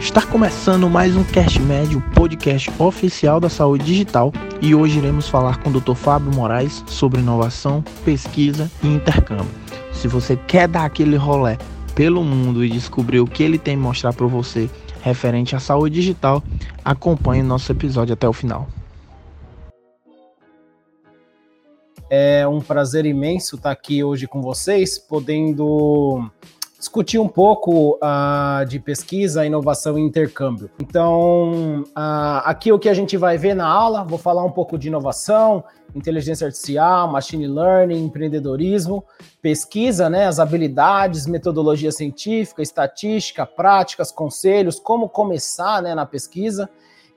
Está começando mais um Cast Médio, podcast oficial da saúde digital, e hoje iremos falar com o Dr. Fábio Moraes sobre inovação, pesquisa e intercâmbio. Se você quer dar aquele rolé pelo mundo e descobrir o que ele tem a mostrar para você referente à saúde digital, acompanhe nosso episódio até o final. É um prazer imenso estar aqui hoje com vocês, podendo discutir um pouco uh, de pesquisa, inovação e intercâmbio. Então, uh, aqui o que a gente vai ver na aula, vou falar um pouco de inovação, inteligência artificial, machine learning, empreendedorismo, pesquisa, né, as habilidades, metodologia científica, estatística, práticas, conselhos, como começar né, na pesquisa,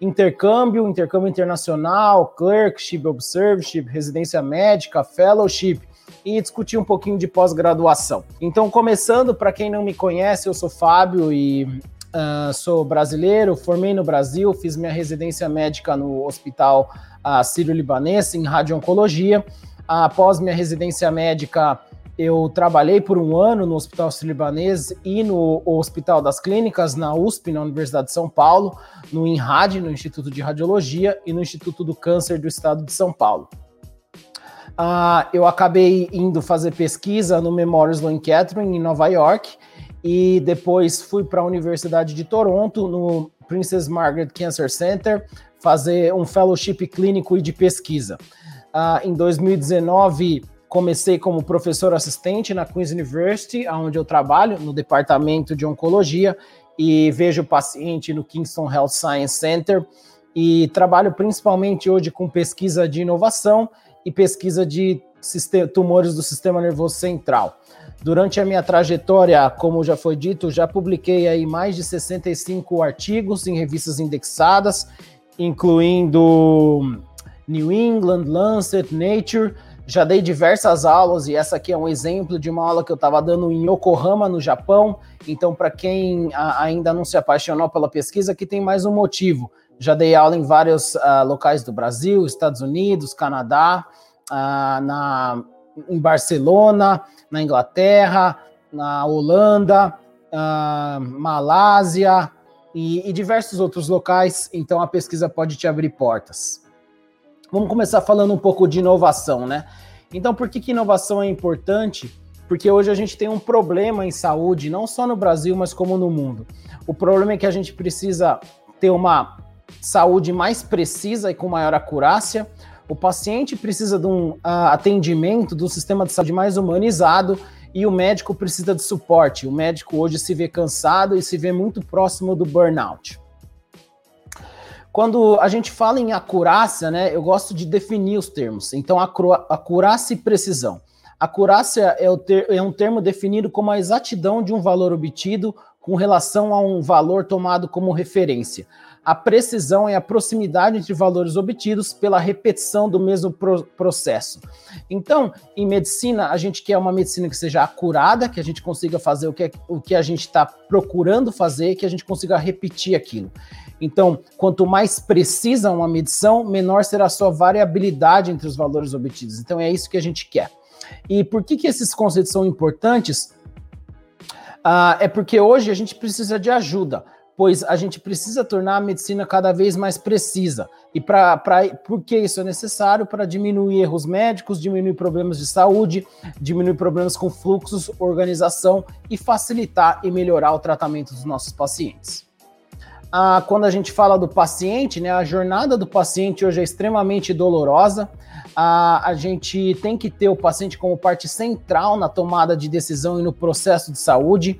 intercâmbio, intercâmbio internacional, clerkship, observership, residência médica, fellowship, e discutir um pouquinho de pós-graduação. Então, começando, para quem não me conhece, eu sou Fábio e uh, sou brasileiro, formei no Brasil, fiz minha residência médica no Hospital uh, Sírio-Libanês, em radio-oncologia. Após minha residência médica, eu trabalhei por um ano no Hospital Sírio-Libanês e no Hospital das Clínicas, na USP, na Universidade de São Paulo, no INRAD, no Instituto de Radiologia, e no Instituto do Câncer do Estado de São Paulo. Uh, eu acabei indo fazer pesquisa no Memorial Sloan Kettering, em Nova York, e depois fui para a Universidade de Toronto, no Princess Margaret Cancer Center, fazer um fellowship clínico e de pesquisa. Uh, em 2019, comecei como professor assistente na Queen's University, onde eu trabalho, no departamento de oncologia, e vejo paciente no Kingston Health Science Center, e trabalho principalmente hoje com pesquisa de inovação e pesquisa de tumores do sistema nervoso central. Durante a minha trajetória, como já foi dito, já publiquei aí mais de 65 artigos em revistas indexadas, incluindo New England, Lancet, Nature. Já dei diversas aulas e essa aqui é um exemplo de uma aula que eu estava dando em Yokohama, no Japão. Então, para quem ainda não se apaixonou pela pesquisa, aqui tem mais um motivo. Já dei aula em vários uh, locais do Brasil, Estados Unidos, Canadá, uh, na, em Barcelona, na Inglaterra, na Holanda, uh, Malásia e, e diversos outros locais. Então a pesquisa pode te abrir portas. Vamos começar falando um pouco de inovação, né? Então, por que, que inovação é importante? Porque hoje a gente tem um problema em saúde, não só no Brasil, mas como no mundo. O problema é que a gente precisa ter uma saúde mais precisa e com maior acurácia. O paciente precisa de um uh, atendimento do sistema de saúde mais humanizado e o médico precisa de suporte. O médico hoje se vê cansado e se vê muito próximo do burnout. Quando a gente fala em acurácia, né, eu gosto de definir os termos. Então, acurácia e precisão. Acurácia é, ter, é um termo definido como a exatidão de um valor obtido com relação a um valor tomado como referência. A precisão é a proximidade entre valores obtidos pela repetição do mesmo pro processo. Então, em medicina, a gente quer uma medicina que seja acurada, que a gente consiga fazer o que, o que a gente está procurando fazer, que a gente consiga repetir aquilo. Então, quanto mais precisa uma medição, menor será a sua variabilidade entre os valores obtidos. Então, é isso que a gente quer. E por que, que esses conceitos são importantes? Uh, é porque hoje a gente precisa de ajuda pois a gente precisa tornar a medicina cada vez mais precisa. E para por que isso é necessário? Para diminuir erros médicos, diminuir problemas de saúde, diminuir problemas com fluxos, organização e facilitar e melhorar o tratamento dos nossos pacientes. Ah, quando a gente fala do paciente, né, a jornada do paciente hoje é extremamente dolorosa. Ah, a gente tem que ter o paciente como parte central na tomada de decisão e no processo de saúde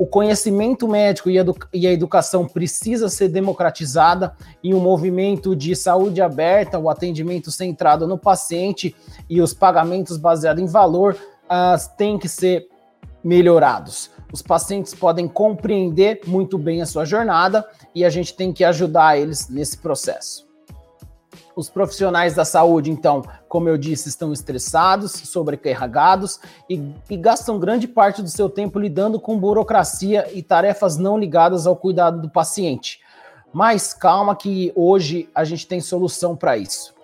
o conhecimento médico e, e a educação precisa ser democratizada e um movimento de saúde aberta, o atendimento centrado no paciente e os pagamentos baseados em valor uh, têm que ser melhorados. Os pacientes podem compreender muito bem a sua jornada e a gente tem que ajudar eles nesse processo. Os profissionais da saúde, então, como eu disse, estão estressados, sobrecarregados e, e, gastam grande parte do seu tempo lidando com burocracia e tarefas não ligadas ao cuidado do paciente. Mas calma que hoje a gente tem solução para isso.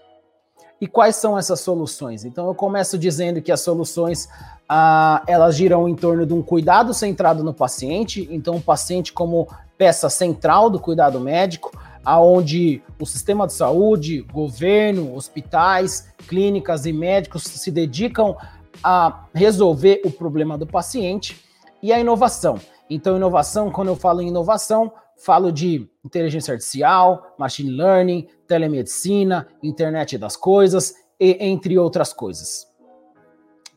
E quais são essas soluções? Então eu começo dizendo que as soluções ah, elas giram em torno de um cuidado centrado no paciente, então o paciente como peça central do cuidado médico, aonde o sistema de saúde, governo, hospitais, clínicas e médicos se dedicam a resolver o problema do paciente e a inovação. Então, inovação, quando eu falo em inovação, falo de inteligência artificial, machine learning, telemedicina, internet das coisas, e, entre outras coisas.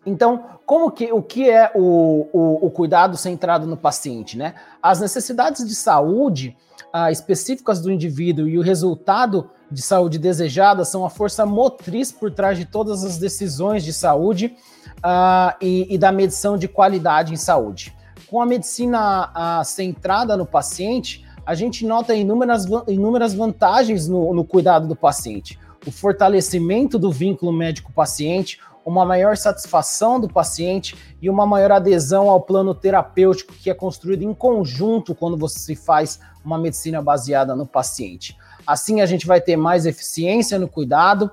Então, como que, o que é o, o, o cuidado centrado no paciente? Né? As necessidades de saúde ah, específicas do indivíduo e o resultado de saúde desejada são a força motriz por trás de todas as decisões de saúde ah, e, e, da medição de qualidade em saúde. Com a medicina ah, centrada no paciente, a gente nota inúmeras, inúmeras vantagens no, no cuidado do paciente. O fortalecimento do vínculo médico-paciente, uma maior satisfação do paciente e uma maior adesão ao plano terapêutico que é construído em conjunto quando você faz uma medicina baseada no paciente. Assim, a gente vai ter mais eficiência no cuidado,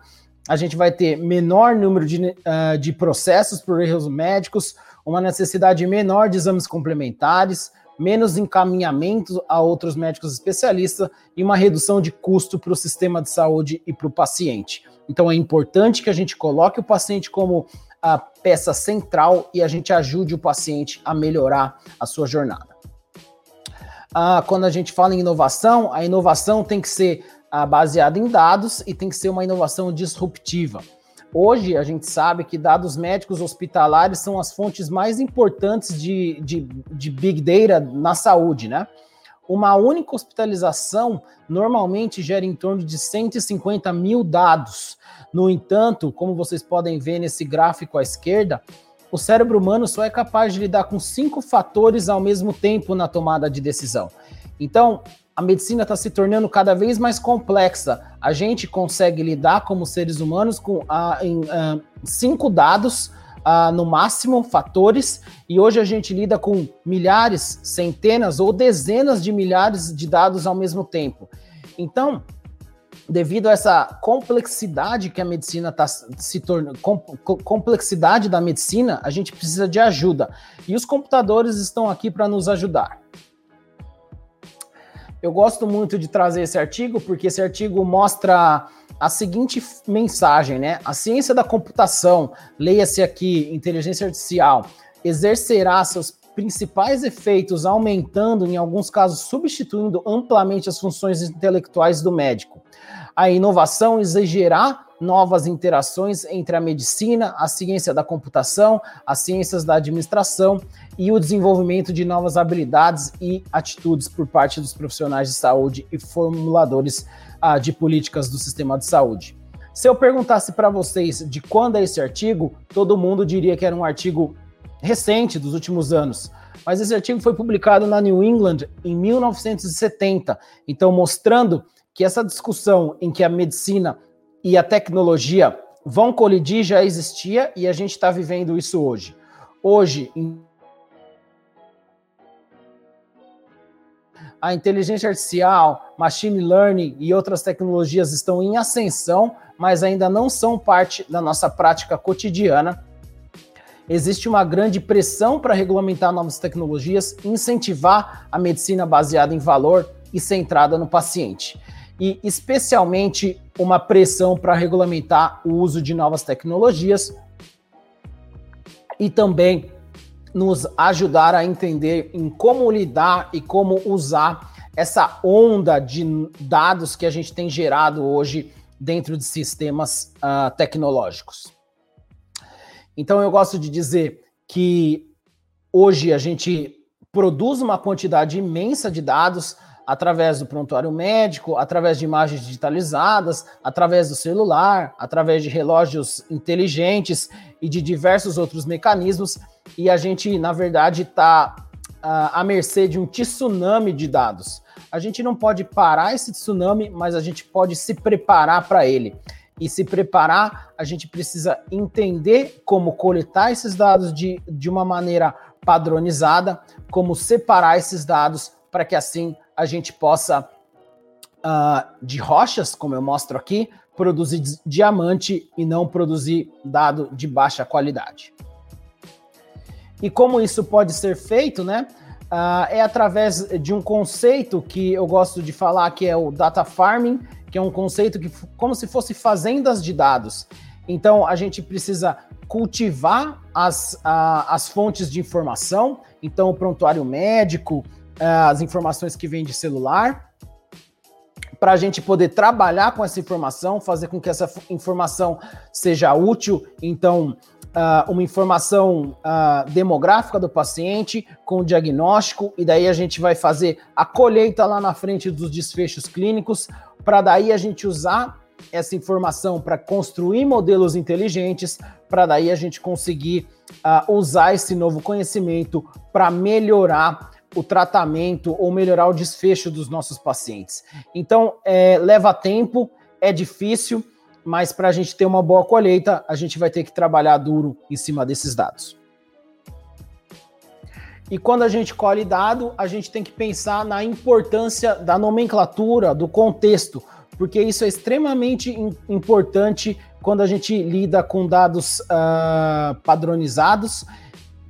a gente vai ter menor número de, uh, de processos por erros médicos, uma necessidade menor de exames complementares, menos encaminhamento a outros médicos especialistas e uma redução de custo para o sistema de saúde e para o paciente. Então é importante que a gente coloque o paciente como a peça central e a gente ajude o paciente a melhorar a sua jornada. Ah, quando a gente fala em inovação, a inovação tem que ser ah, baseada em dados e tem que ser uma inovação disruptiva. Hoje a gente sabe que dados médicos hospitalares são as fontes mais importantes de, de, de Big Data na saúde, né? Uma única hospitalização normalmente gera em torno de 150 mil dados. No entanto, como vocês podem ver nesse gráfico à esquerda, o cérebro humano só é capaz de lidar com cinco fatores ao mesmo tempo na tomada de decisão. Então, a medicina está se tornando cada vez mais complexa. A gente consegue lidar como seres humanos com uh, em, uh, cinco dados, uh, no máximo, fatores, e hoje a gente lida com milhares, centenas ou dezenas de milhares de dados ao mesmo tempo. Então, devido a essa complexidade que a medicina está se tornando, com, complexidade da medicina, a gente precisa de ajuda. E os computadores estão aqui para nos ajudar. Eu gosto muito de trazer esse artigo porque esse artigo mostra a seguinte mensagem, né? A ciência da computação, leia-se aqui inteligência artificial, exercerá seus principais efeitos aumentando, em alguns casos substituindo amplamente as funções intelectuais do médico. A inovação exigirá novas interações entre a medicina, a ciência da computação, as ciências da administração e o desenvolvimento de novas habilidades e atitudes por parte dos profissionais de saúde e formuladores ah, de políticas do sistema de saúde. Se eu perguntasse para vocês de quando é esse artigo, todo mundo diria que era um artigo recente, dos últimos anos. Mas esse artigo foi publicado na New England em 1970, então mostrando que essa discussão em que a medicina e a tecnologia vão colidir já existia e a gente está vivendo isso hoje. Hoje, a inteligência artificial, machine learning e outras tecnologias estão em ascensão, mas ainda não são parte da nossa prática cotidiana. Existe uma grande pressão para regulamentar novas tecnologias, incentivar a medicina baseada em valor e centrada no paciente e especialmente uma pressão para regulamentar o uso de novas tecnologias e também nos ajudar a entender em como lidar e como usar essa onda de dados que a gente tem gerado hoje dentro de sistemas uh, tecnológicos. Então eu gosto de dizer que hoje a gente produz uma quantidade imensa de dados, através do prontuário médico, através de imagens digitalizadas, através do celular, através de relógios inteligentes e de diversos outros mecanismos. E a gente, na verdade, está uh, à mercê de um tsunami de dados. A gente não pode parar esse tsunami, mas a gente pode se preparar para ele. E se preparar, a gente precisa entender como coletar esses dados de, de uma maneira padronizada, como separar esses dados para que assim a gente possa, uh, de rochas, como eu mostro aqui, produzir diamante e não produzir dado de baixa qualidade. E como isso pode ser feito, né? Uh, é através de um conceito que eu gosto de falar, que é o data farming, que é um conceito que como se fosse fazendas de dados. Então a gente precisa cultivar as, uh, as fontes de informação, então o prontuário médico, uh, as informações que vêm de celular, para a gente poder trabalhar com essa informação, fazer com que essa informação seja útil. Então, uh, uma informação uh, demográfica do paciente com o diagnóstico, e daí a gente vai fazer a colheita lá na frente dos desfechos clínicos, para daí a gente usar essa informação para construir modelos inteligentes, para daí a gente conseguir uh, usar esse novo conhecimento para melhorar o tratamento ou melhorar o desfecho dos nossos pacientes. Então, é, leva tempo, é difícil, mas para a gente ter uma boa colheita, a gente vai ter que trabalhar duro em cima desses dados. E quando a gente colhe dado, a gente tem que pensar na importância da nomenclatura, do contexto, porque isso é extremamente importante quando a gente lida com dados uh, padronizados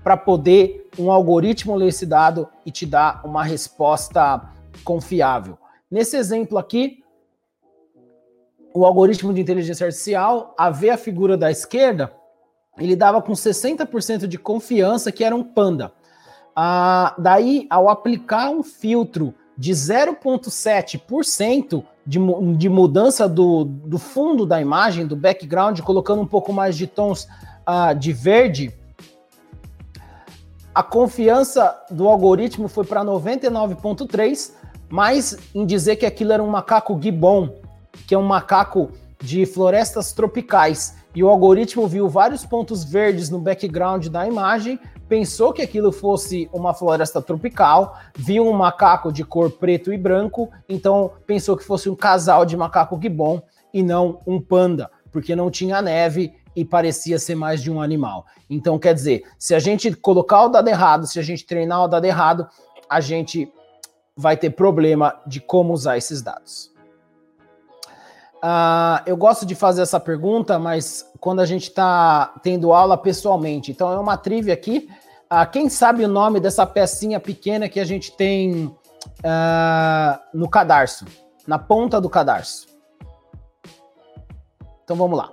para poder um algoritmo ler esse dado e te dar uma resposta confiável. Nesse exemplo aqui, o algoritmo de inteligência artificial, a ver a figura da esquerda, ele dava com 60% de confiança que era um panda. Ah, daí, ao aplicar um filtro de 0,7% de, de mudança do, do fundo da imagem, do background, colocando um pouco mais de tons ah, de verde, a confiança do algoritmo foi para 99,3, mas em dizer que aquilo era um macaco gibbon, que é um macaco de florestas tropicais. E o algoritmo viu vários pontos verdes no background da imagem, pensou que aquilo fosse uma floresta tropical, viu um macaco de cor preto e branco, então pensou que fosse um casal de macaco gibbon e não um panda, porque não tinha neve e parecia ser mais de um animal. Então, quer dizer, se a gente colocar o dado errado, se a gente treinar o dado errado, a gente vai ter problema de como usar esses dados. Uh, eu gosto de fazer essa pergunta, mas quando a gente está tendo aula pessoalmente. Então, é uma trivia aqui. Uh, quem sabe o nome dessa pecinha pequena que a gente tem uh, no cadarço, na ponta do cadarço? Então, vamos lá.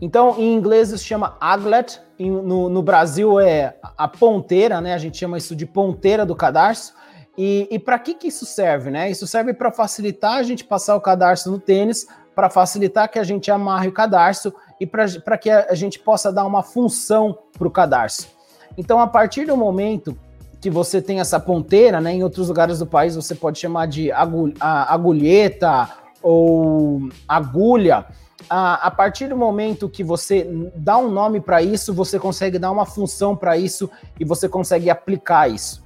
Então, em inglês isso chama aglet, no, no, Brasil é a ponteira, né? A gente chama isso de ponteira do cadarço. E, e para que, que isso serve, né? Isso serve para facilitar a gente passar o cadarço no tênis, para facilitar que a gente amarre o cadarço e para que a, gente possa dar uma função para o cadarço. Então, a partir do momento que você tem essa ponteira, né? Em outros lugares do país você pode chamar de agulheta ou agulha a, a partir do momento que você dá um nome para isso, você consegue dar uma função para isso e você consegue aplicar isso.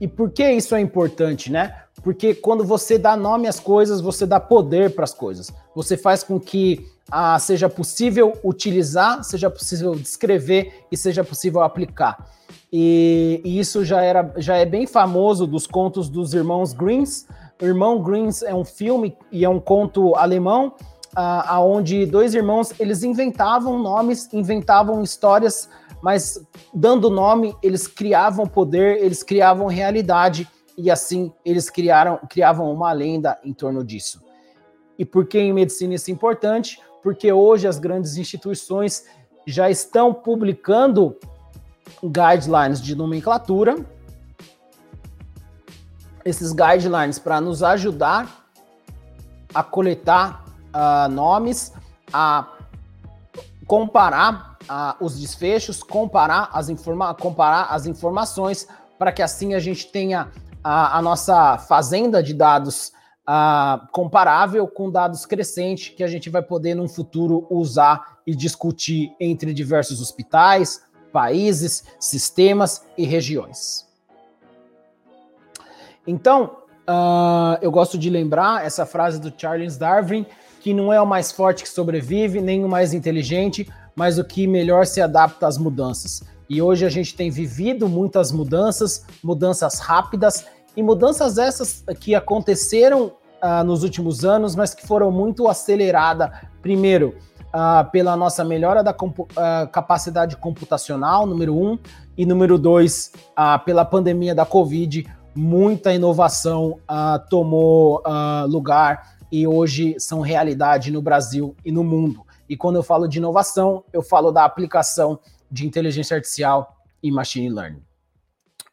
E por que isso é importante, né? Porque quando você dá nome às coisas, você dá poder para as coisas. Você faz com que ah, seja possível utilizar, seja possível descrever e seja possível aplicar. E, e, isso já, era, já é bem famoso dos contos dos irmãos Greens, Irmão Greens é um filme e é um conto alemão, uh, aonde dois irmãos eles inventavam nomes, inventavam histórias, mas dando nome eles criavam poder, eles criavam realidade e assim eles criaram, criavam uma lenda em torno disso. E por que em medicina isso é importante? Porque hoje as grandes instituições já estão publicando guidelines de nomenclatura esses guidelines para nos ajudar a coletar uh, nomes, a comparar uh, os desfechos, comparar as, comparar as informações, para que assim a gente tenha a, a nossa fazenda de dados comparável com dados crescentes que a gente vai poder, num futuro, usar e discutir entre diversos hospitais, países, sistemas e regiões. Então, uh, eu gosto de lembrar essa frase do Charles Darwin, que não é o mais forte que sobrevive, nem o mais inteligente, mas o que melhor se adapta às mudanças. E hoje a gente tem vivido muitas mudanças, mudanças rápidas, e mudanças essas que aconteceram uh, nos últimos anos, mas que foram muito aceleradas, primeiro, uh, pela nossa melhora da compu uh, capacidade computacional, número um, e número dois, pela pandemia da Covid, muita inovação tomou lugar e hoje são realidade no Brasil e no mundo. E quando eu falo de inovação, eu falo da aplicação de inteligência artificial e machine learning.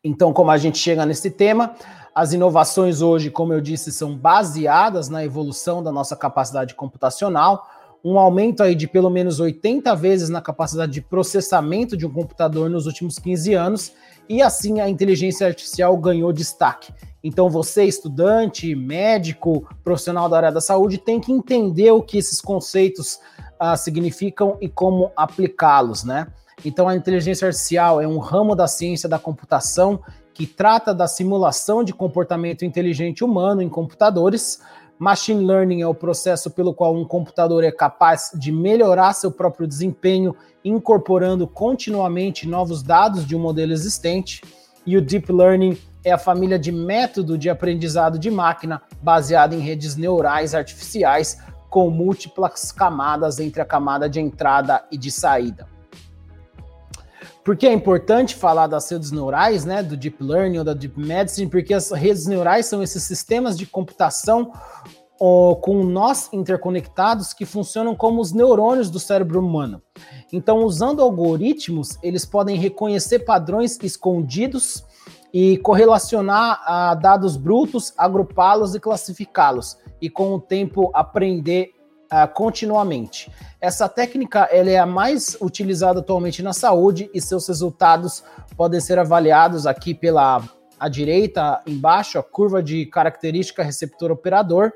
Então, como a gente chega nesse tema, as inovações hoje, como eu disse, são baseadas na evolução da nossa capacidade computacional, um aumento aí de pelo menos 80 vezes na capacidade de processamento de um computador nos últimos 15 anos, e assim a inteligência artificial ganhou destaque. Então, você, estudante, médico, profissional da área da saúde, tem que entender o que esses conceitos uh, significam e como aplicá-los, né? Então, a inteligência artificial é um ramo da ciência da computação que trata da simulação de comportamento inteligente humano em computadores. Machine learning é o processo pelo qual um computador é capaz de melhorar seu próprio desempenho, incorporando continuamente novos dados de um modelo existente. E o deep learning é a família de método de aprendizado de máquina baseada em redes neurais artificiais com múltiplas camadas entre a camada de entrada e de saída. Por que é importante falar das redes neurais, né, do Deep Learning ou da Deep Medicine? Porque as redes neurais são esses sistemas de computação com nós interconectados que funcionam como os neurônios do cérebro humano. Então, usando algoritmos, eles podem reconhecer padrões escondidos e correlacionar a dados brutos, agrupá-los e classificá-los, e com o tempo aprender uh, continuamente. Essa técnica ela é a mais utilizada atualmente na saúde e seus resultados podem ser avaliados aqui pela a direita embaixo, a curva de característica receptor operador,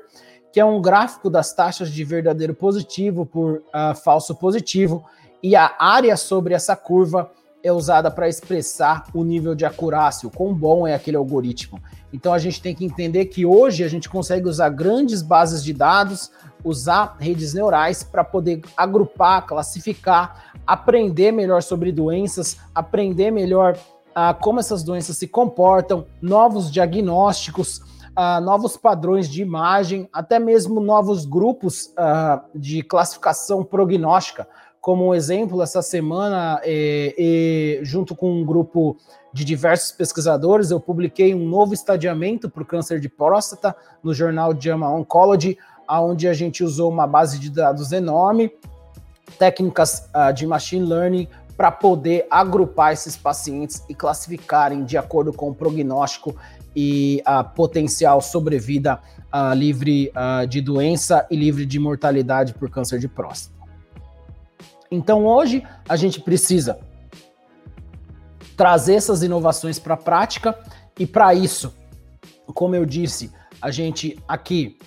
que é um gráfico das taxas de verdadeiro positivo por uh, falso positivo, e a área sobre essa curva é usada para expressar o nível de acurácia, o quão bom é aquele algoritmo. Então a gente tem que entender que hoje a gente consegue usar grandes bases de dados usar redes neurais para poder agrupar, classificar, aprender melhor sobre doenças, aprender melhor uh, como essas doenças se comportam, novos diagnósticos, uh, novos padrões de imagem, até mesmo novos grupos uh, de classificação prognóstica. Como um exemplo, essa semana, eh, junto com um grupo de diversos pesquisadores, eu publiquei um novo estadiamento para o câncer de próstata no jornal JAMA Oncology, onde a gente usou uma base de dados enorme, técnicas uh, de machine learning para poder agrupar esses pacientes e classificarem de acordo com o prognóstico e a potencial sobrevida uh, livre uh, de doença e livre de mortalidade por câncer de próstata. Então hoje a gente precisa trazer essas inovações para a prática e para isso, como eu disse, a gente aqui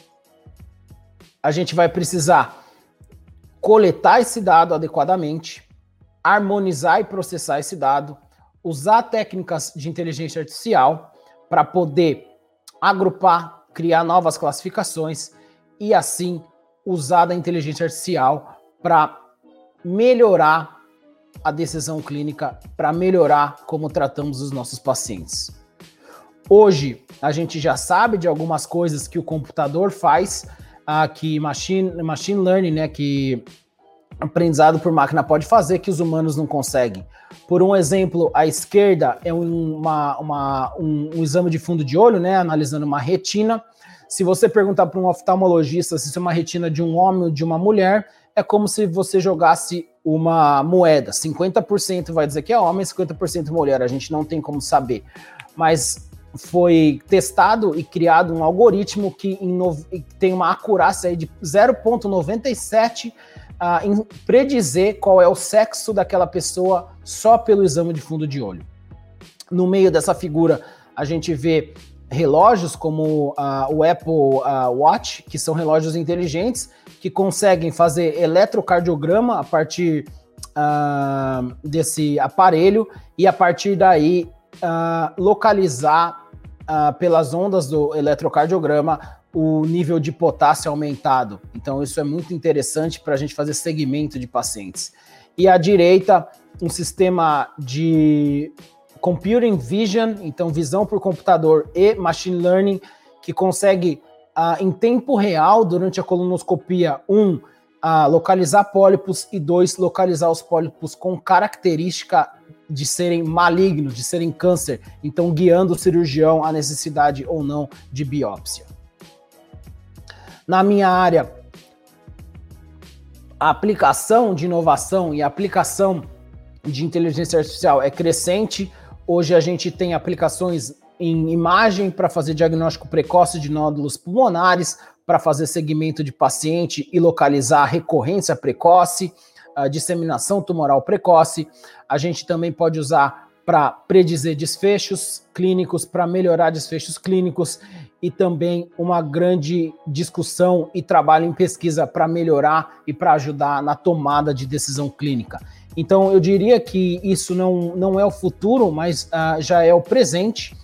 a gente vai precisar coletar esse dado adequadamente, harmonizar e processar esse dado, usar técnicas de inteligência artificial para poder agrupar, criar novas classificações e assim usar a inteligência artificial para melhorar a decisão clínica, para melhorar como tratamos os nossos pacientes. Hoje, a gente já sabe de algumas coisas que o computador faz, ah, que machine, machine learning, né, que aprendizado por máquina pode fazer que os humanos não conseguem. Por um exemplo, a esquerda é uma, uma, um, um, exame de fundo de olho, né, analisando uma retina. Se você perguntar para um oftalmologista se isso é uma retina de um homem ou de uma mulher, é como se você jogasse uma moeda. 50% vai dizer que é homem, 50% mulher. A gente não tem como saber. Mas foi testado e criado um algoritmo que tem uma acurácia de 0,97 uh, ah, em predizer qual é o sexo daquela pessoa só pelo exame de fundo de olho. No meio dessa figura, a gente vê relógios como uh, o Apple uh, Watch, que são relógios inteligentes que conseguem fazer eletrocardiograma a partir desse aparelho e a partir daí localizar uh, pelas ondas do eletrocardiograma o nível de potássio aumentado. Então, isso é muito interessante para a gente fazer segmento de pacientes. E à direita, um sistema de computing vision, então visão por computador e machine learning, que consegue uh, em tempo real, durante a colonoscopia, um, uh, localizar pólipos e dois, localizar os pólipos com característica de serem malignos, de serem câncer, então guiando o cirurgião à necessidade ou não de biópsia. Na minha área, a aplicação de inovação e a aplicação de inteligência artificial é crescente. Hoje a gente tem aplicações em imagem para fazer diagnóstico precoce de nódulos pulmonares, para fazer segmento de paciente e localizar recorrência precoce, disseminação tumoral precoce. A gente também pode usar para predizer desfechos clínicos, para melhorar desfechos clínicos e também uma grande discussão e trabalho em pesquisa para melhorar e para ajudar na tomada de decisão clínica. Então, eu diria que isso não, não é o futuro, mas uh, já é o presente.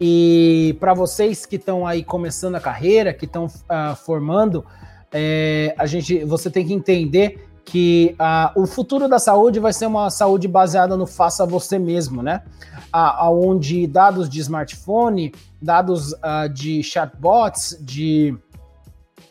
E para vocês que estão aí começando a carreira, que estão uh, formando, é, a gente, você tem que entender que uh, o futuro da saúde vai ser uma saúde baseada no faça você mesmo, né? Aonde dados de smartphone, dados de chatbots, de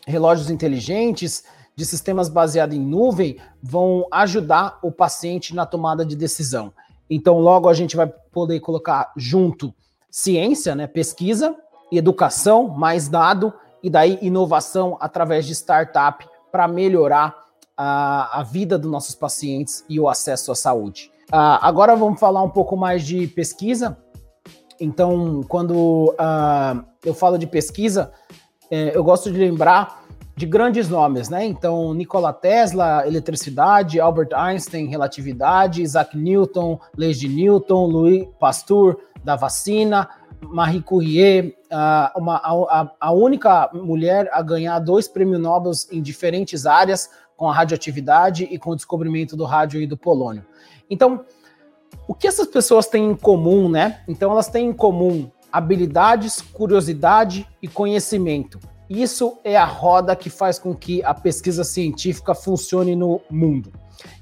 relógios inteligentes, de sistemas baseados em nuvem, vão ajudar o paciente na tomada de decisão. Então, logo a gente vai poder colocar junto ciência, né, pesquisa, educação, mais dado e daí inovação através de startup para melhorar a, a vida dos nossos pacientes e o acesso à saúde. Uh, agora vamos falar um pouco mais de pesquisa. Então, quando uh, eu falo de pesquisa, é, eu gosto de lembrar de grandes nomes, né? Então, Nikola Tesla, eletricidade, Albert Einstein, relatividade, Isaac Newton, leis de Newton, Louis Pasteur, da vacina, Marie Curie, uh, uma, a, a, única mulher a ganhar dois prêmios Nobel em diferentes áreas, com a radioatividade e com o descobrimento do rádio e do polônio. Então, o que essas pessoas têm em comum, né? Então, elas têm em comum habilidades, curiosidade e conhecimento. Isso é a roda que faz com que a pesquisa científica funcione no mundo.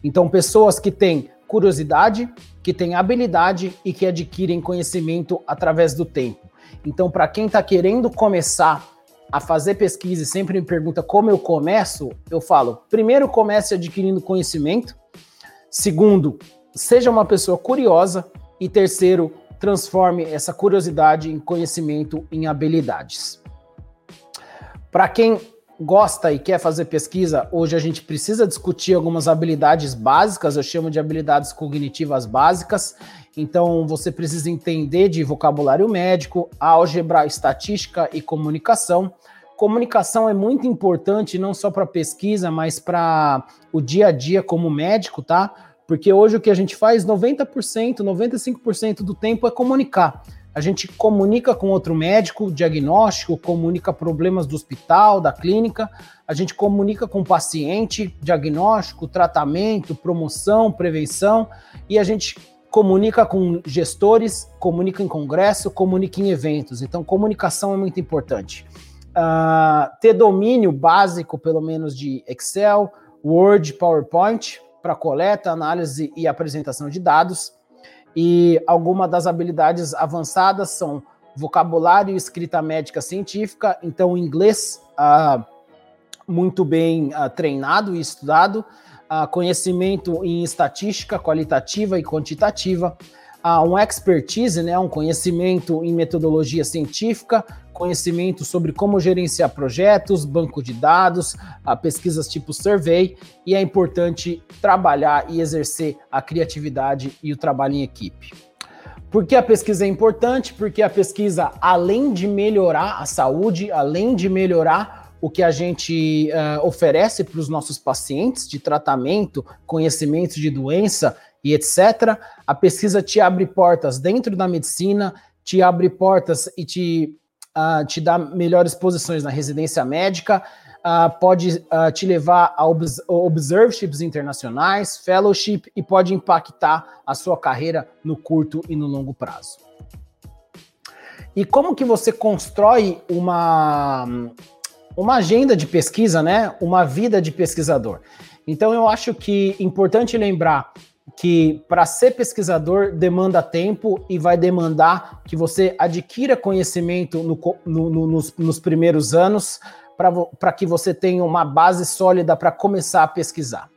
Então, pessoas que têm curiosidade, que têm habilidade e que adquirem conhecimento através do tempo. Então, para quem está querendo começar a fazer pesquisa e sempre me pergunta como eu começo, eu falo: primeiro, comece adquirindo conhecimento. Segundo, seja uma pessoa curiosa. E terceiro, transforme essa curiosidade em conhecimento em habilidades. Para quem gosta e quer fazer pesquisa, hoje a gente precisa discutir algumas habilidades básicas, eu chamo de habilidades cognitivas básicas. Então, você precisa entender de vocabulário médico, álgebra, estatística e comunicação. Comunicação é muito importante não só para pesquisa, mas para o dia a dia como médico, tá? Porque hoje o que a gente faz, 90%, 95% do tempo é comunicar. A gente comunica com outro médico, diagnóstico, comunica problemas do hospital, da clínica, a gente comunica com o paciente, diagnóstico, tratamento, promoção, prevenção, e a gente comunica com gestores, comunica em congresso, comunica em eventos. Então, comunicação é muito importante. Uh, ter domínio básico, pelo menos, de Excel, Word, PowerPoint, para coleta, análise e apresentação de dados e algumas das habilidades avançadas são vocabulário e escrita médica científica, então inglês uh, muito bem uh, treinado e estudado, uh, conhecimento em estatística qualitativa e quantitativa, uh, um expertise, né, um conhecimento em metodologia científica, conhecimento sobre como gerenciar projetos, banco de dados, uh, pesquisas tipo survey, e é importante trabalhar e exercer a criatividade e o trabalho em equipe. Por que a pesquisa é importante? Porque a pesquisa, além de melhorar a saúde, além de melhorar o que a gente uh, oferece para os nossos pacientes de tratamento, conhecimento de doença e etc., a pesquisa te abre portas dentro da medicina, te abre portas e te uh, te dá melhores posições na residência médica, uh, pode uh, te levar a obs observerships internacionais, fellowship e pode impactar a sua carreira no curto e no longo prazo. E como que você constrói uma, uma agenda de pesquisa, né? Uma vida de pesquisador. Então eu acho que é importante lembrar que para ser pesquisador demanda tempo e vai demandar que você adquira conhecimento no, no, no, nos, nos primeiros anos para que você tenha uma base sólida para começar a pesquisar.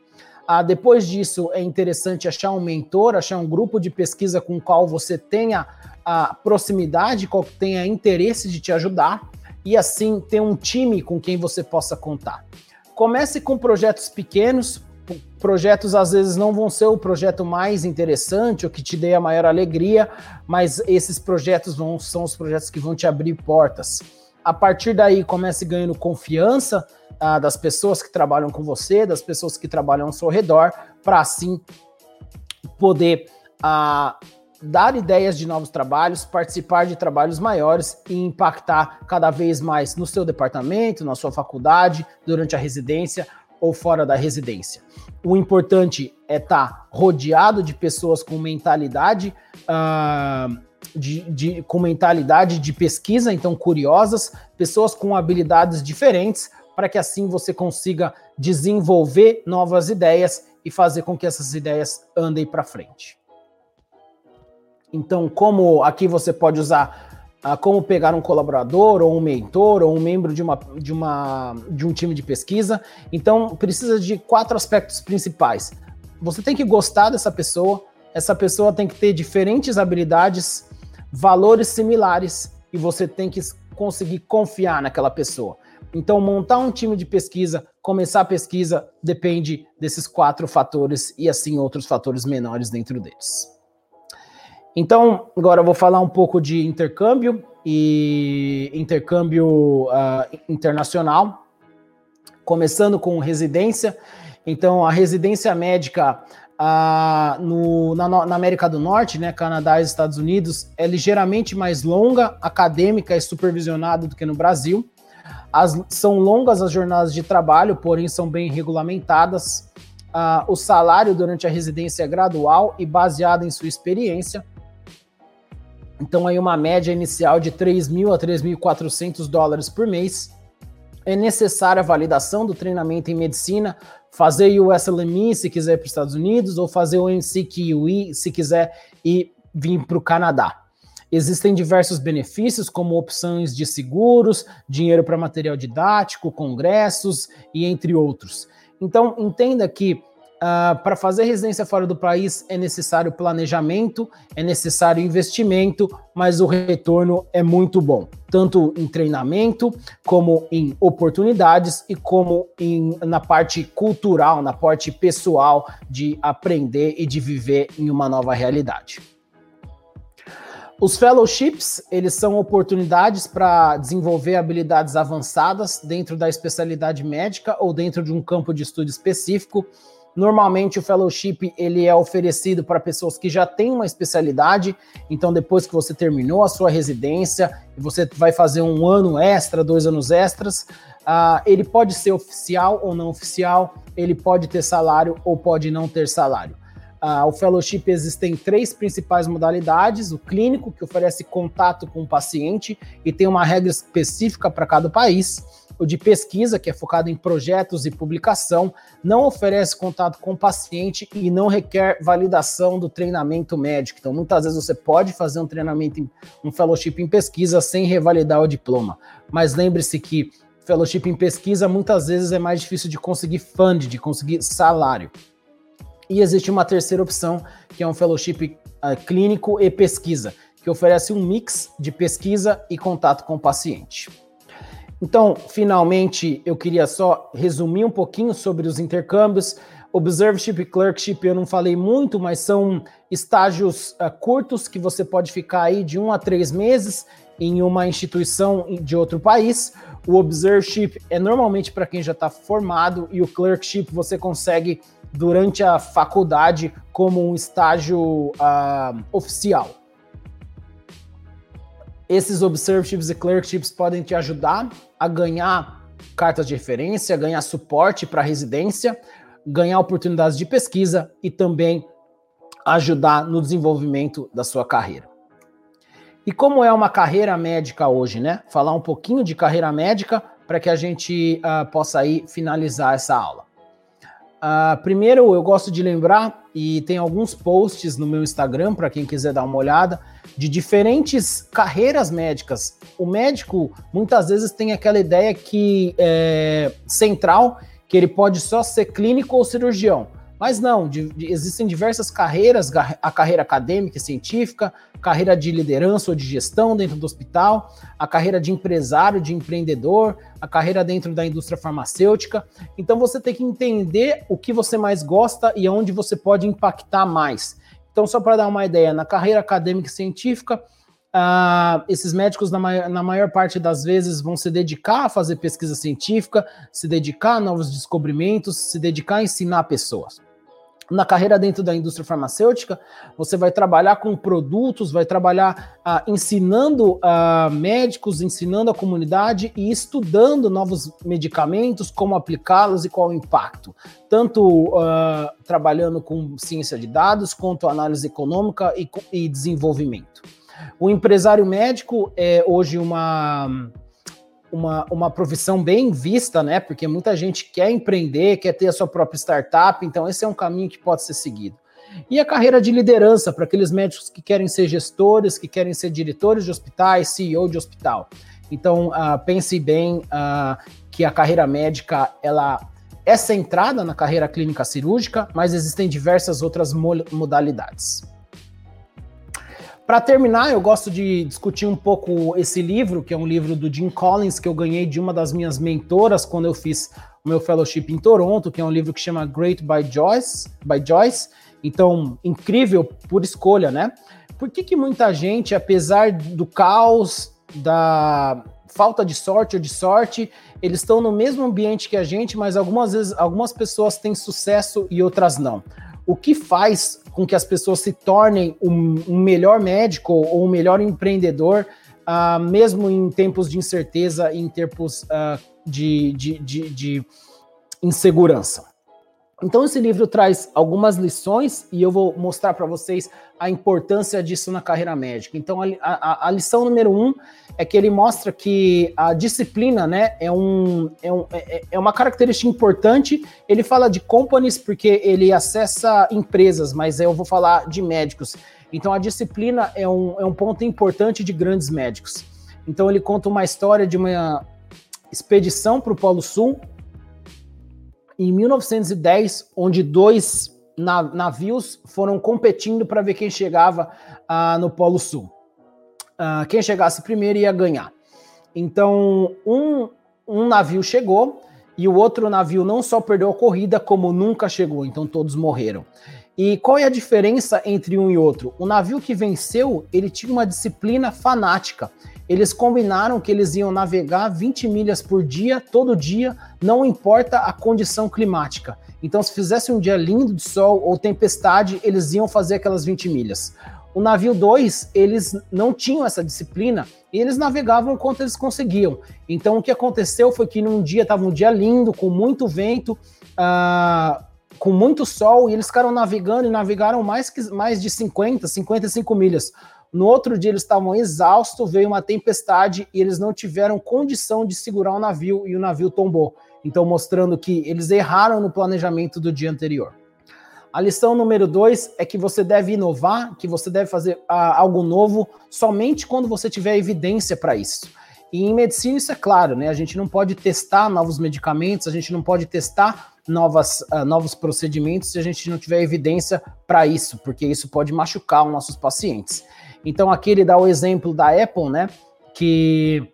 Ah, depois disso, é interessante achar um mentor, achar um grupo de pesquisa com o qual você tenha a proximidade, qual tenha interesse de te ajudar, e assim ter um time com quem você possa contar. Comece com projetos pequenos, projetos às vezes não vão ser o projeto mais interessante ou que te dê a maior alegria, mas esses projetos vão, são os projetos que vão te abrir portas. A partir daí, comece ganhando confiança ah, das pessoas que trabalham com você, das pessoas que trabalham ao seu redor, para assim poder ah, dar ideias de novos trabalhos, participar de trabalhos maiores e impactar cada vez mais no seu departamento, na sua faculdade, durante a residência ou fora da residência. O importante é estar tá rodeado de pessoas com mentalidade uh, de, de, com mentalidade de pesquisa, então curiosas, pessoas com habilidades diferentes, para que assim você consiga desenvolver novas ideias e fazer com que essas ideias andem para frente. Então, como aqui você pode usar a como pegar um colaborador ou um mentor ou um membro de, uma, de, uma, de um time de pesquisa. Então, precisa de quatro aspectos principais. Você tem que gostar dessa pessoa, essa pessoa tem que ter diferentes habilidades, valores similares e você tem que conseguir confiar naquela pessoa. Então, montar um time de pesquisa, começar a pesquisa, depende desses quatro fatores e assim outros fatores menores dentro deles. Então, agora eu vou falar um pouco de intercâmbio e intercâmbio uh, internacional, começando com residência. Então, a residência médica uh, no, na, na, América do Norte, né, Canadá e Estados Unidos, é ligeiramente mais longa, acadêmica e supervisionada do que no Brasil. As, são longas as jornadas de trabalho, porém são bem regulamentadas. Uh, o salário durante a residência é gradual e baseado em sua experiência. Então, aí uma média inicial de 3 mil a 3.400 dólares por mês. É necessária a validação do treinamento em medicina, fazer o SLMI se quiser para os Estados Unidos, ou fazer o NCQE se quiser ir vir para o Canadá. Existem diversos benefícios, como opções de seguros, dinheiro para material didático, congressos e entre outros. Então, entenda que Uh, para fazer residência fora do país é necessário planejamento, é necessário investimento, mas o retorno é muito bom, tanto em treinamento, como em oportunidades e como em, na parte cultural, na parte pessoal de aprender e de viver em uma nova realidade. Os fellowships, eles são oportunidades para desenvolver habilidades avançadas dentro da especialidade médica ou dentro de um campo de estudo específico Normalmente o fellowship ele é oferecido para pessoas que já têm uma especialidade. Então depois que você terminou a sua residência e você vai fazer um ano extra, dois anos extras, uh, ele pode ser oficial ou não oficial. Ele pode ter salário ou pode não ter salário. Uh, o fellowship existem três principais modalidades: o clínico, que oferece contato com o paciente e tem uma regra específica para cada país o de pesquisa, que é focado em projetos e publicação, não oferece contato com o paciente e não requer validação do treinamento médico. Então, muitas vezes você pode fazer um treinamento, um fellowship em pesquisa sem revalidar o diploma. Mas lembre-se que fellowship em pesquisa muitas vezes é mais difícil de conseguir fund, de conseguir salário. E existe uma terceira opção, que é um fellowship uh, clínico e pesquisa, que oferece um mix de pesquisa e contato com o paciente. Então, finalmente, eu queria só resumir um pouquinho sobre os intercâmbios. Observership e Clerkship eu não falei muito, mas são estágios uh, curtos que você pode ficar aí de um a três meses em uma instituição de outro país. O Observership é normalmente para quem já está formado e o Clerkship você consegue durante a faculdade como um estágio uh, oficial. Esses observerships e clerkships podem te ajudar a ganhar cartas de referência, ganhar suporte para residência, ganhar oportunidades de pesquisa e também ajudar no desenvolvimento da sua carreira. E como é uma carreira médica hoje, né? Falar um pouquinho de carreira médica para que a gente uh, possa aí finalizar essa aula. Uh, primeiro, eu gosto de lembrar, e tem alguns posts no meu Instagram, para quem quiser dar uma olhada, de diferentes carreiras médicas. O médico, muitas vezes, tem aquela ideia que é, central, que ele pode só ser clínico ou cirurgião. Mas não, de, de, existem diversas carreiras, a carreira acadêmica e científica, carreira de liderança ou de gestão dentro do hospital, a carreira de empresário, de empreendedor, a carreira dentro da indústria farmacêutica. Então você tem que entender o que você mais gosta e aonde você pode impactar mais. Então, só para dar uma ideia, na carreira acadêmica e científica, Uh, esses médicos, na, maior, na maior parte das vezes, vão se dedicar a fazer pesquisa científica, se dedicar a novos descobrimentos, se dedicar a ensinar pessoas na carreira dentro da indústria farmacêutica, você vai trabalhar com produtos, vai trabalhar ah, ensinando ah, médicos, ensinando a comunidade e estudando novos medicamentos, como aplicá-los e qual o impacto. Tanto trabalhando com ciência de dados, quanto análise econômica e, e desenvolvimento. O empresário médico é hoje uma uma, uma profissão bem vista, né? Porque muita gente quer empreender, quer ter a sua própria startup, então esse é um caminho que pode ser seguido. E a carreira de liderança para aqueles médicos que querem ser gestores, que querem ser diretores de hospitais, CEO de hospital. Então uh, pense bem uh, que a carreira médica ela é centrada na carreira clínica cirúrgica, mas existem diversas outras modalidades. Para terminar, eu gosto de discutir um pouco esse livro, que é um livro do Jim Collins, que eu ganhei de uma das minhas mentoras quando eu fiz o meu fellowship em Toronto, que é um livro que chama Great by Joyce, by Joyce. Então, incrível por escolha, né? Por que, que muita gente, apesar do caos, da falta de sorte ou de sorte, eles estão no mesmo ambiente que a gente, mas algumas vezes algumas pessoas têm sucesso e outras não o que faz com que as pessoas se tornem um, um melhor médico ou um melhor empreendedor, uh, mesmo em tempos de incerteza e em tempos uh, de, de, de, de insegurança. Então, esse livro traz algumas lições e eu vou mostrar para vocês a importância disso na carreira médica. Então, a, a, a, lição número um é que ele mostra que a disciplina né, é, um, é, um, é, é uma característica importante. Ele fala de companies porque ele acessa empresas, mas eu vou falar de médicos. Então, a disciplina é um, é um ponto importante de grandes médicos. Então, ele conta uma história de uma expedição para o Polo Sul em 1910, onde dois navios foram competindo para ver quem chegava uh, no Polo Sul. Uh, quem chegasse primeiro ia ganhar. Então, um, um navio chegou e o outro navio não só perdeu a corrida, como nunca chegou, então todos morreram. E qual é a diferença entre um e outro? O navio que venceu, ele tinha uma disciplina fanática eles combinaram que eles iam navegar 20 milhas por dia, todo dia, não importa a condição climática. Então, se fizesse um dia lindo de sol ou tempestade, eles iam fazer aquelas 20 milhas. O navio 2, eles não tinham essa disciplina e eles navegavam quanto eles conseguiam. Então, o que aconteceu foi que num dia estava um dia lindo, com muito vento, uh, com muito sol, e eles ficaram navegando e navegaram mais, que, mais de 50, 55 milhas. No outro dia eles estavam exaustos, veio uma tempestade e eles não tiveram condição de segurar o navio e o navio tombou. Então, mostrando que eles erraram no planejamento do dia anterior. A lição número dois é que você deve inovar, que você deve fazer ah, algo novo somente quando você tiver evidência para isso. E em medicina isso é claro, né? A gente não pode testar novos medicamentos, a gente não pode testar novas, uh, novos procedimentos se a gente não tiver evidência para isso, porque isso pode machucar os nossos pacientes. Então aqui ele dá o exemplo da Apple, né? Que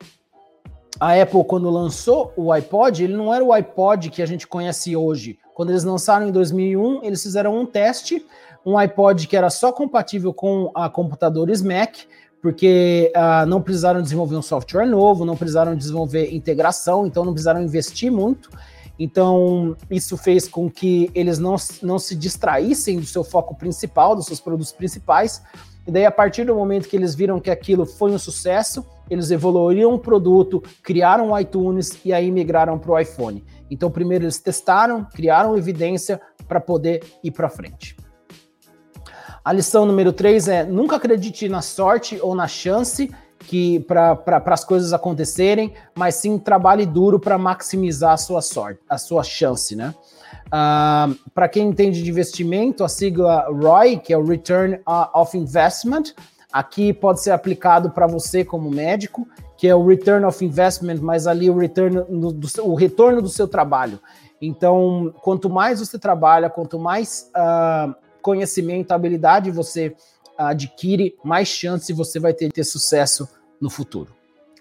a Apple, quando lançou o iPod, ele não era o iPod que a gente conhece hoje. Quando eles lançaram em 2001, eles fizeram um teste, um iPod que era só compatível com a computadores Mac, porque uh, não precisaram desenvolver um software novo, não precisaram desenvolver integração, então não precisaram investir muito. Então, isso fez com que eles não, não se distraíssem do seu foco principal, dos seus produtos principais, e daí, a partir do momento que eles viram que aquilo foi um sucesso, eles evoluíram o produto, criaram o iTunes e aí migraram para o iPhone. Então, primeiro eles testaram, criaram evidência para poder ir para frente. A lição número 3 é nunca acredite na sorte ou na chance que para as coisas acontecerem, mas sim trabalhe duro para maximizar a sua sorte, a sua chance, né? Uh, Para quem entende de investimento, a sigla ROI, que é o Return of Investment, aqui pode ser aplicado para você como médico, que é o Return of Investment, mas ali o, return do, do, o retorno do seu trabalho. Então, quanto mais você trabalha, quanto mais uh, conhecimento, habilidade você adquire, mais chance você vai ter de ter sucesso no futuro.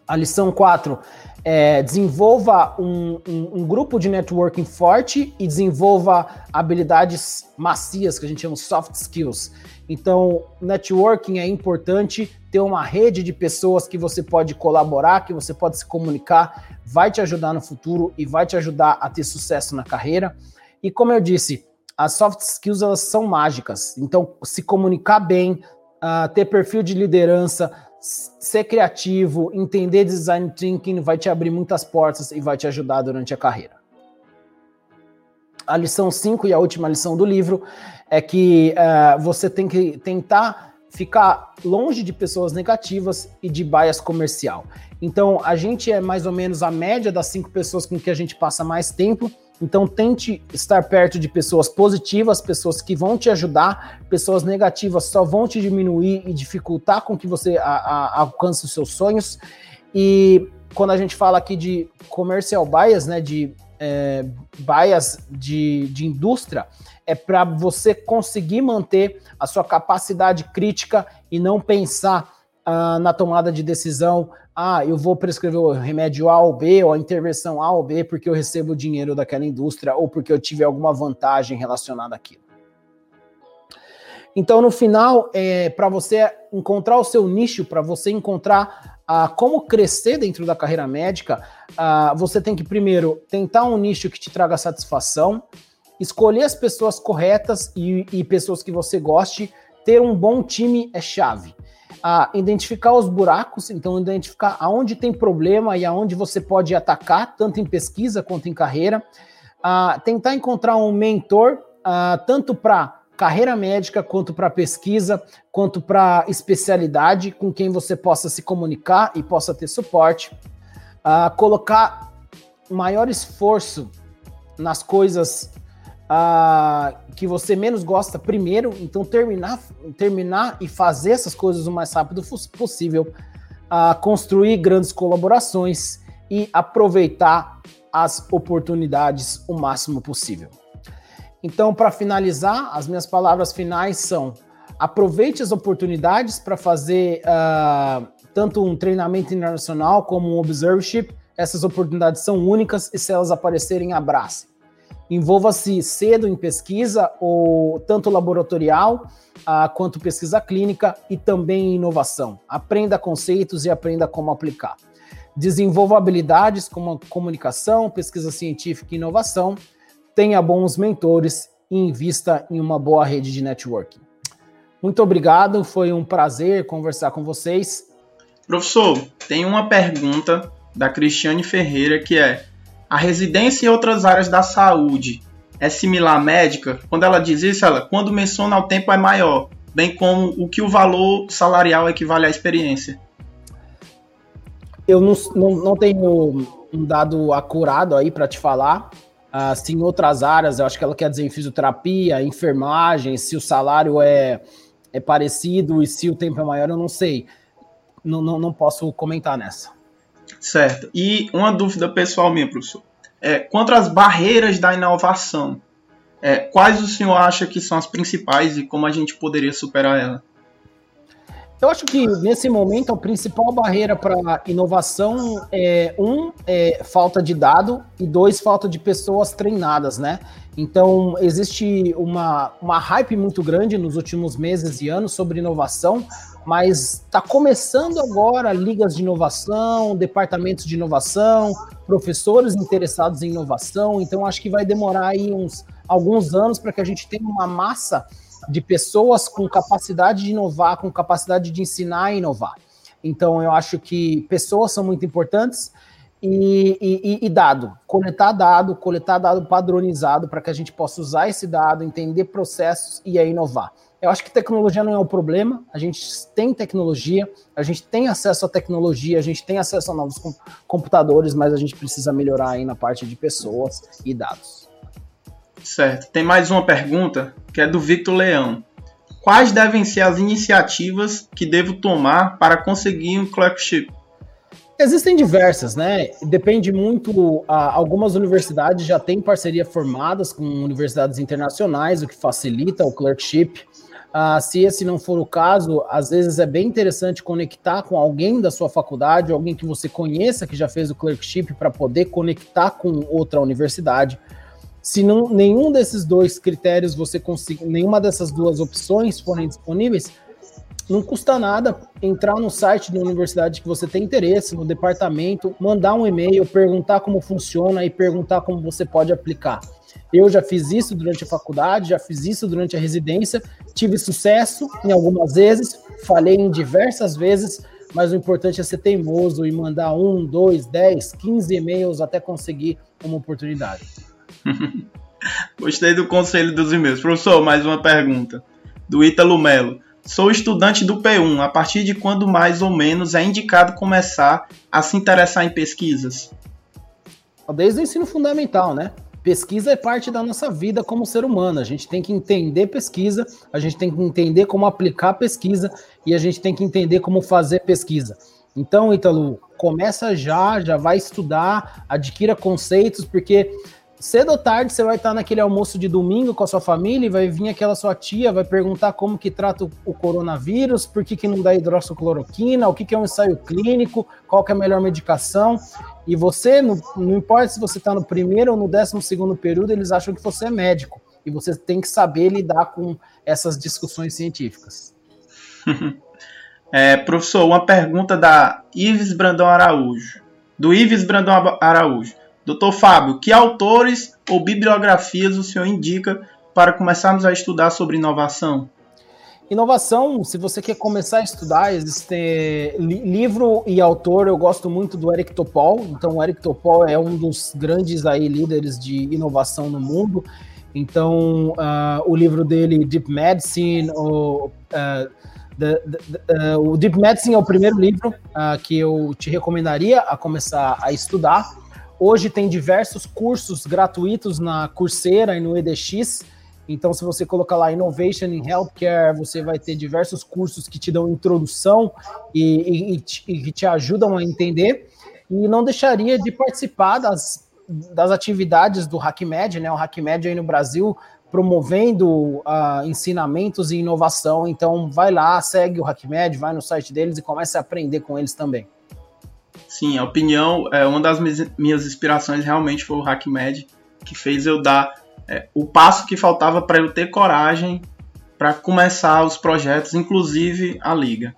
A lição 4 é desenvolva um, um, um, grupo de networking forte e desenvolva habilidades macias, que a gente chama soft skills. Então, networking é importante, ter uma rede de pessoas que você pode colaborar, que você pode se comunicar, vai te ajudar no futuro e vai te ajudar a ter sucesso na carreira. E como eu disse, as soft skills elas são mágicas. Então, se comunicar bem, uh, ter perfil de liderança, ser criativo, entender design thinking vai te abrir muitas portas e vai te ajudar durante a carreira. A lição 5 e a última lição do livro é que uh, você tem que tentar ficar longe de pessoas negativas e de bias comercial. Então, a gente é mais ou menos a média das cinco pessoas com que a gente passa mais tempo então tente estar perto de pessoas positivas, pessoas que vão te ajudar, pessoas negativas só vão te diminuir e dificultar com que você a, a, alcance os seus sonhos. E quando a gente fala aqui de commercial bias, né, de é, bias de, de indústria, é para você conseguir manter a sua capacidade crítica e não pensar ah, na tomada de decisão ah, eu vou prescrever o remédio A ou B, ou a intervenção A ou B, porque eu recebo dinheiro daquela indústria, ou porque eu tive alguma vantagem relacionada àquilo. Então, no final, é, para você encontrar o seu nicho, para você encontrar ah, como crescer dentro da carreira médica, ah, você tem que primeiro tentar um nicho que te traga satisfação, escolher as pessoas corretas e, e pessoas que você goste, ter um bom time é chave a identificar os buracos, então identificar aonde tem problema e aonde você pode atacar, tanto em pesquisa quanto em carreira. A tentar encontrar um mentor, tanto para carreira médica, quanto para pesquisa, quanto para especialidade, com quem você possa se comunicar e possa ter suporte. colocar maior esforço nas coisas uh, que você menos gosta primeiro, então terminar, terminar e fazer essas coisas o mais rápido possível, uh, construir grandes colaborações e aproveitar as oportunidades o máximo possível. Então, para finalizar, as minhas palavras finais são: aproveite as oportunidades para fazer uh, tanto um treinamento internacional como um observership. Essas oportunidades são únicas e se elas aparecerem, abrace. Envolva-se cedo em pesquisa, ou tanto laboratorial ah, quanto pesquisa clínica e também em inovação. Aprenda conceitos e aprenda como aplicar. Desenvolva habilidades como comunicação, pesquisa científica e inovação. Tenha bons mentores e invista em uma boa rede de networking. Muito obrigado, foi um prazer conversar com vocês. Professor, tem uma pergunta da Cristiane Ferreira que é: a residência em outras áreas da saúde é similar à médica, quando ela diz isso, ela, quando menciona o tempo é maior, bem como o que o valor salarial equivale à experiência. Eu não, não, não tenho um dado acurado aí para te falar. Uh, se em outras áreas, eu acho que ela quer dizer em fisioterapia, enfermagem, se o salário é, é parecido e se o tempo é maior, eu não sei. Não, não, não posso comentar nessa. Certo. E uma dúvida pessoal minha, professor. É, quanto às barreiras da inovação, é, quais o senhor acha que são as principais e como a gente poderia superar ela? Eu acho que nesse momento a principal barreira para inovação é um é falta de dado e dois falta de pessoas treinadas, né? Então existe uma, uma hype muito grande nos últimos meses e anos sobre inovação, mas está começando agora ligas de inovação, departamentos de inovação, professores interessados em inovação. Então acho que vai demorar aí uns alguns anos para que a gente tenha uma massa de pessoas com capacidade de inovar, com capacidade de ensinar e inovar. Então, eu acho que pessoas são muito importantes e, e, e dado, coletar dado, coletar dado padronizado para que a gente possa usar esse dado, entender processos e aí inovar. Eu acho que tecnologia não é o problema, a gente tem tecnologia, a gente tem acesso à tecnologia, a gente tem acesso a novos computadores, mas a gente precisa melhorar aí na parte de pessoas e dados. Certo. Tem mais uma pergunta que é do Victor Leão. Quais devem ser as iniciativas que devo tomar para conseguir um clerkship? Existem diversas, né? Depende muito. algumas universidades já têm parceria formadas com universidades internacionais, o que facilita o clerkship. Uh, se esse não for o caso, às vezes é bem interessante conectar com alguém da sua faculdade, alguém que você conheça que já fez o clerkship para poder conectar com outra universidade. Se não, nenhum desses dois critérios você conseguir, nenhuma dessas duas opções forem disponíveis, não custa nada entrar no site da universidade que você tem interesse, no departamento, mandar um e-mail, perguntar como funciona e perguntar como você pode aplicar. Eu já fiz isso durante a faculdade, já fiz isso durante a residência, tive sucesso em algumas vezes, falhei em diversas vezes, mas o importante é ser teimoso e mandar um, dois, dez, quinze e-mails até conseguir uma oportunidade. Gostei do conselho dos e-mails. Professor, mais uma pergunta. Do Ítalo Melo. Sou estudante do P1. A partir de quando mais ou menos é indicado começar a se interessar em pesquisas? Desde o ensino fundamental, né? Pesquisa é parte da nossa vida como ser humano. A gente tem que entender pesquisa, a gente tem que entender como aplicar pesquisa e a gente tem que entender como fazer pesquisa. Então, Ítalo, começa já, já vai estudar, adquira conceitos, porque cedo ou tarde você vai estar naquele almoço de domingo com a sua família e vai vir aquela sua tia, vai perguntar como que trata o coronavírus, por que, que não dá hidroxicloroquina, o que, que é um ensaio clínico, qual que é a melhor medicação. E você, não, não importa se você está no primeiro ou no décimo segundo período, eles acham que você é médico. E você tem que saber lidar com essas discussões científicas. é, professor, uma pergunta da Ives Brandão Araújo. Do Ives Brandão Araújo. Doutor Fábio, que autores ou bibliografias o senhor indica para começarmos a estudar sobre inovação? Inovação, se você quer começar a estudar, existe livro e autor, eu gosto muito do Eric Topol. Então, o Eric Topol é um dos grandes aí líderes de inovação no mundo. Então, uh, o livro dele, Deep Medicine, uh, the, the, uh, o Deep Medicine é o primeiro livro que eu te recomendaria a começar a estudar. Hoje tem diversos cursos gratuitos na Coursera e no EDX. Então, se você colocar lá Innovation in Healthcare, você vai ter diversos cursos que te dão introdução e, e, e que te ajudam a entender. E não deixaria de participar das, das atividades do HackMed, né? O HackMed aí no Brasil promovendo uh, ensinamentos e inovação. Então, vai lá, segue o HackMed, vai no site deles e comece a aprender com eles também. Sim, a opinião, é, uma das minhas inspirações realmente foi o HackMed, que fez eu dar é, o passo que faltava para eu ter coragem para começar os projetos, inclusive a liga.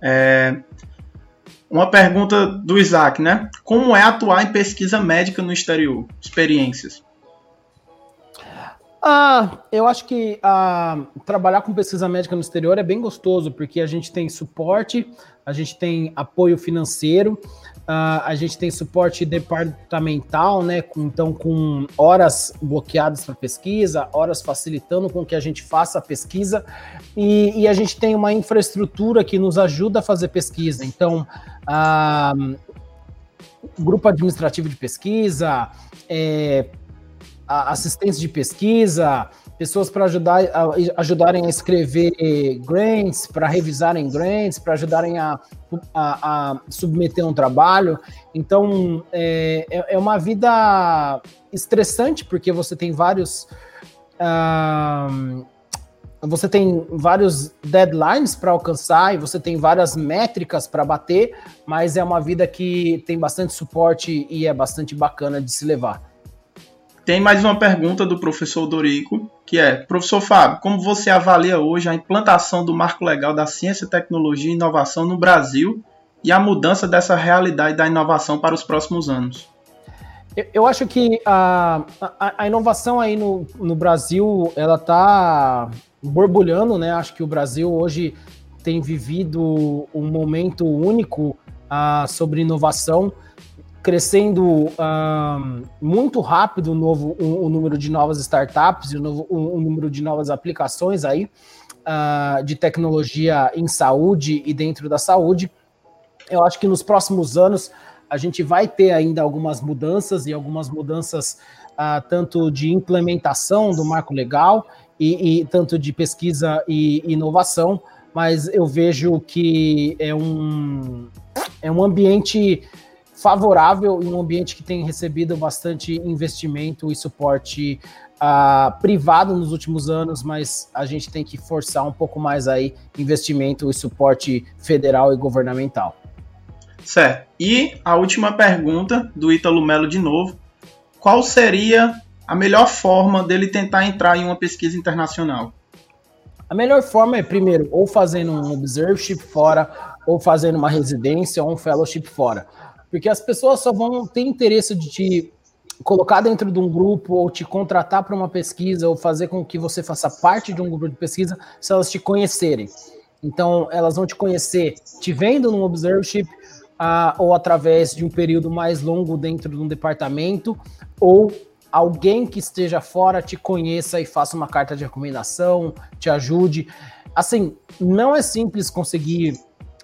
É, uma pergunta do Isaac, né? Como é atuar em pesquisa médica no exterior? Experiências. Ah, eu acho que ah, trabalhar com pesquisa médica no exterior é bem gostoso, porque a gente tem suporte, a gente tem apoio financeiro, uh, a gente tem suporte departamental, né? Com, então, com horas bloqueadas para pesquisa, horas facilitando com que a gente faça a pesquisa, e, e, a gente tem uma infraestrutura que nos ajuda a fazer pesquisa. Então, uh, grupo administrativo de pesquisa, é, assistência de pesquisa, pessoas para ajudar, ajudarem a escrever grants, para revisarem grants, para ajudarem a, a, a, submeter um trabalho. Então, é, é, é uma vida estressante, porque você tem vários. Uh, você tem vários deadlines para alcançar e você tem várias métricas para bater, mas é uma vida que tem bastante suporte e é bastante bacana de se levar. Tem mais uma pergunta do professor Dorico, que é: Professor Fábio, como você avalia hoje a implantação do marco legal da ciência, tecnologia e inovação no Brasil e a mudança dessa realidade da inovação para os próximos anos? Eu acho que a, a, a inovação aí no, no Brasil ela está borbulhando, né? Acho que o Brasil hoje tem vivido um momento único uh, sobre inovação crescendo um, muito rápido o, novo, o, o, número de novas startups e o, novo, o, o número de novas aplicações aí uh, de tecnologia em saúde e dentro da saúde. Eu acho que nos próximos anos a gente vai ter ainda algumas mudanças e algumas mudanças uh, tanto de implementação do marco legal e, e tanto de pesquisa e inovação, mas eu vejo que é um, é um ambiente favorável e um ambiente que tem recebido bastante investimento e suporte uh, privado nos últimos anos, mas a gente tem que forçar um pouco mais aí investimento e suporte federal e governamental. Certo. E a última pergunta do Ítalo Melo de novo. Qual seria a melhor forma dele tentar entrar em uma pesquisa internacional? A melhor forma é, primeiro, ou fazendo um observership fora, ou fazendo uma residência ou um fellowship fora. Porque as pessoas só vão ter interesse de te colocar dentro de um grupo ou te contratar para uma pesquisa ou fazer com que você faça parte de um grupo de pesquisa se elas te conhecerem. Então, elas vão te conhecer te vendo num observership uh, ou através de um período mais longo dentro de um departamento ou alguém que esteja fora te conheça e faça uma carta de recomendação, te ajude. Assim, não é simples conseguir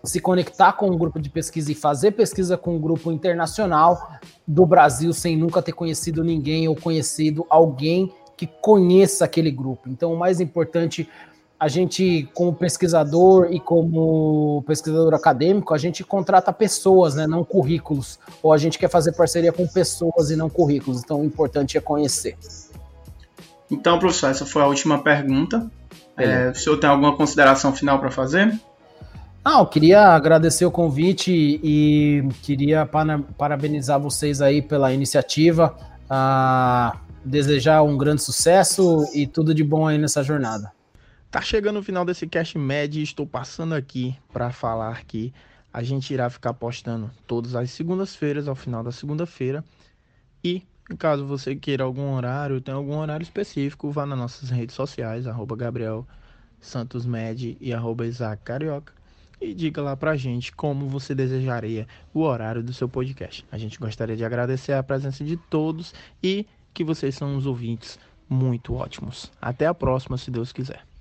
se conectar com um grupo de pesquisa e fazer pesquisa com um grupo internacional do Brasil sem nunca ter conhecido ninguém ou conhecido alguém que conheça aquele grupo. Então, o mais importante, a gente, como pesquisador e como pesquisador acadêmico, a gente contrata pessoas, né, não currículos. Ou a gente quer fazer parceria com pessoas e não currículos. Então, o importante é conhecer. Então, professor, essa foi a última pergunta. É, o senhor tem alguma consideração final para fazer? Ah, eu queria agradecer o convite e queria parabenizar vocês aí pela iniciativa, uh, desejar um grande sucesso e tudo de bom aí nessa jornada. Tá chegando o final desse Cast Med e estou passando aqui para falar que a gente irá ficar postando todas as segundas-feiras ao final da segunda-feira e caso você queira algum horário, tem algum horário específico, vá nas nossas redes sociais, arroba Gabriel Santos Med e arroba Isaac Carioca e diga lá pra gente como você desejaria o horário do seu podcast. A gente gostaria de agradecer a presença de todos e que vocês são uns ouvintes muito ótimos. Até a próxima, se Deus quiser.